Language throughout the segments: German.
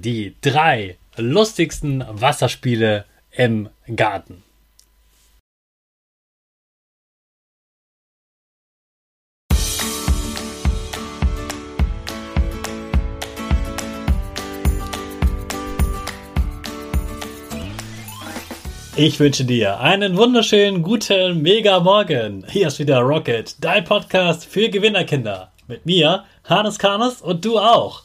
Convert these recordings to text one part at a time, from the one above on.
Die drei lustigsten Wasserspiele im Garten. Ich wünsche dir einen wunderschönen guten Mega Morgen. Hier ist wieder Rocket, dein Podcast für Gewinnerkinder. Mit mir, Hannes Karnes und du auch.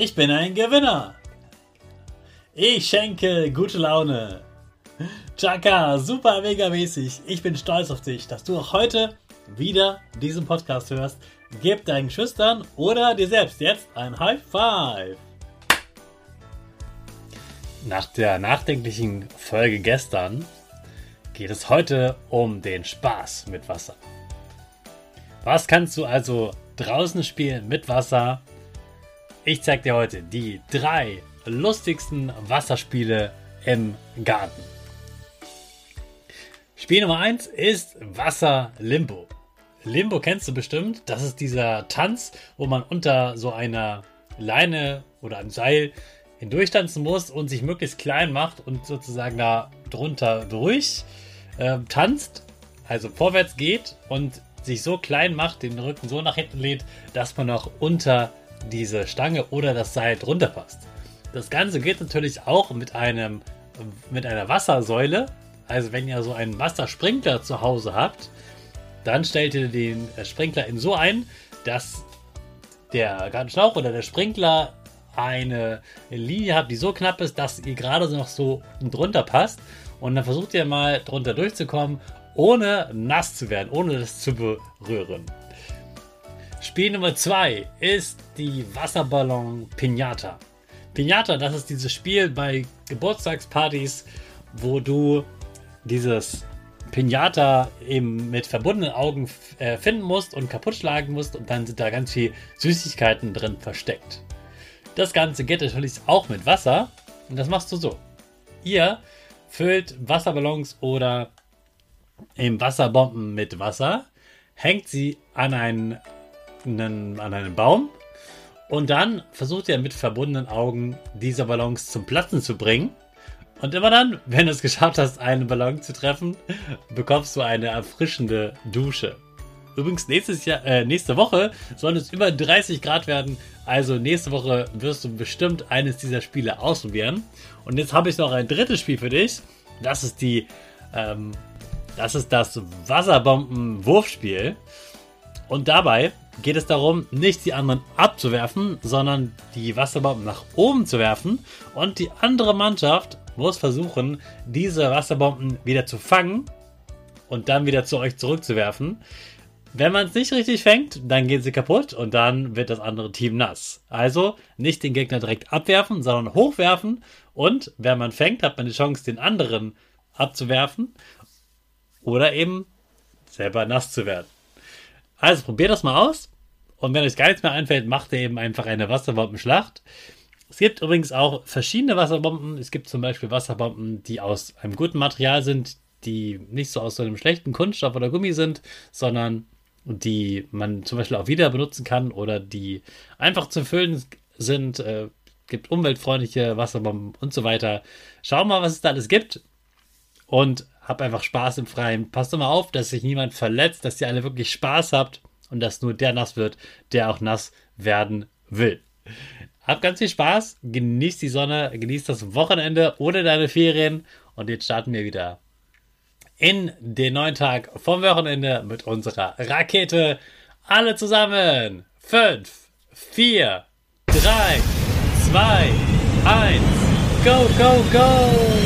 Ich bin ein Gewinner. Ich schenke gute Laune. Chaka, super mega mäßig. Ich bin stolz auf dich, dass du auch heute wieder diesen Podcast hörst. Gib deinen Schüchtern oder dir selbst jetzt ein High Five. Nach der nachdenklichen Folge gestern geht es heute um den Spaß mit Wasser. Was kannst du also draußen spielen mit Wasser? Ich zeige dir heute die drei lustigsten Wasserspiele im Garten. Spiel Nummer 1 ist Wasser Limbo. Limbo kennst du bestimmt. Das ist dieser Tanz, wo man unter so einer Leine oder einem Seil hindurchtanzen muss und sich möglichst klein macht und sozusagen da drunter durch äh, tanzt, also vorwärts geht und sich so klein macht, den Rücken so nach hinten lädt, dass man auch unter diese Stange oder das Seil drunter passt. Das Ganze geht natürlich auch mit einem mit einer Wassersäule, also wenn ihr so einen Wassersprinkler zu Hause habt, dann stellt ihr den Sprinkler in so ein, dass der Gartenschlauch oder der Sprinkler eine Linie habt, die so knapp ist, dass ihr gerade noch so drunter passt. Und dann versucht ihr mal drunter durchzukommen, ohne nass zu werden, ohne das zu berühren. Spiel Nummer 2 ist die Wasserballon Pinata. Pinata, das ist dieses Spiel bei Geburtstagspartys, wo du dieses Pinata eben mit verbundenen Augen äh, finden musst und kaputt schlagen musst und dann sind da ganz viel Süßigkeiten drin versteckt. Das Ganze geht natürlich auch mit Wasser und das machst du so. Ihr füllt Wasserballons oder eben Wasserbomben mit Wasser, hängt sie an einen, einen, an einen Baum und dann versucht ihr mit verbundenen Augen diese Ballons zum Platzen zu bringen und immer dann, wenn du es geschafft hast, einen Ballon zu treffen, bekommst du eine erfrischende Dusche. Übrigens, nächstes Jahr, äh, nächste Woche soll es über 30 Grad werden. Also nächste Woche wirst du bestimmt eines dieser Spiele ausprobieren. Und jetzt habe ich noch ein drittes Spiel für dich. Das ist die, ähm, das ist das Wasserbomben-Wurfspiel. Und dabei geht es darum, nicht die anderen abzuwerfen, sondern die Wasserbomben nach oben zu werfen. Und die andere Mannschaft muss versuchen, diese Wasserbomben wieder zu fangen und dann wieder zu euch zurückzuwerfen. Wenn man es nicht richtig fängt, dann gehen sie kaputt und dann wird das andere Team nass. Also nicht den Gegner direkt abwerfen, sondern hochwerfen und wenn man fängt, hat man die Chance, den anderen abzuwerfen oder eben selber nass zu werden. Also probiert das mal aus und wenn euch gar nichts mehr einfällt, macht ihr eben einfach eine Wasserbombenschlacht. Es gibt übrigens auch verschiedene Wasserbomben. Es gibt zum Beispiel Wasserbomben, die aus einem guten Material sind, die nicht so aus so einem schlechten Kunststoff oder Gummi sind, sondern die man zum Beispiel auch wieder benutzen kann oder die einfach zu füllen sind. Äh, gibt umweltfreundliche Wasserbomben und so weiter. Schau mal, was es da alles gibt und hab einfach Spaß im Freien. Passt immer auf, dass sich niemand verletzt, dass ihr alle wirklich Spaß habt und dass nur der nass wird, der auch nass werden will. Habt ganz viel Spaß, genießt die Sonne, genießt das Wochenende oder deine Ferien und jetzt starten wir wieder in den neuen Tag vom Wochenende mit unserer Rakete. Alle zusammen. 5, 4, 3, 2, 1. Go, go, go!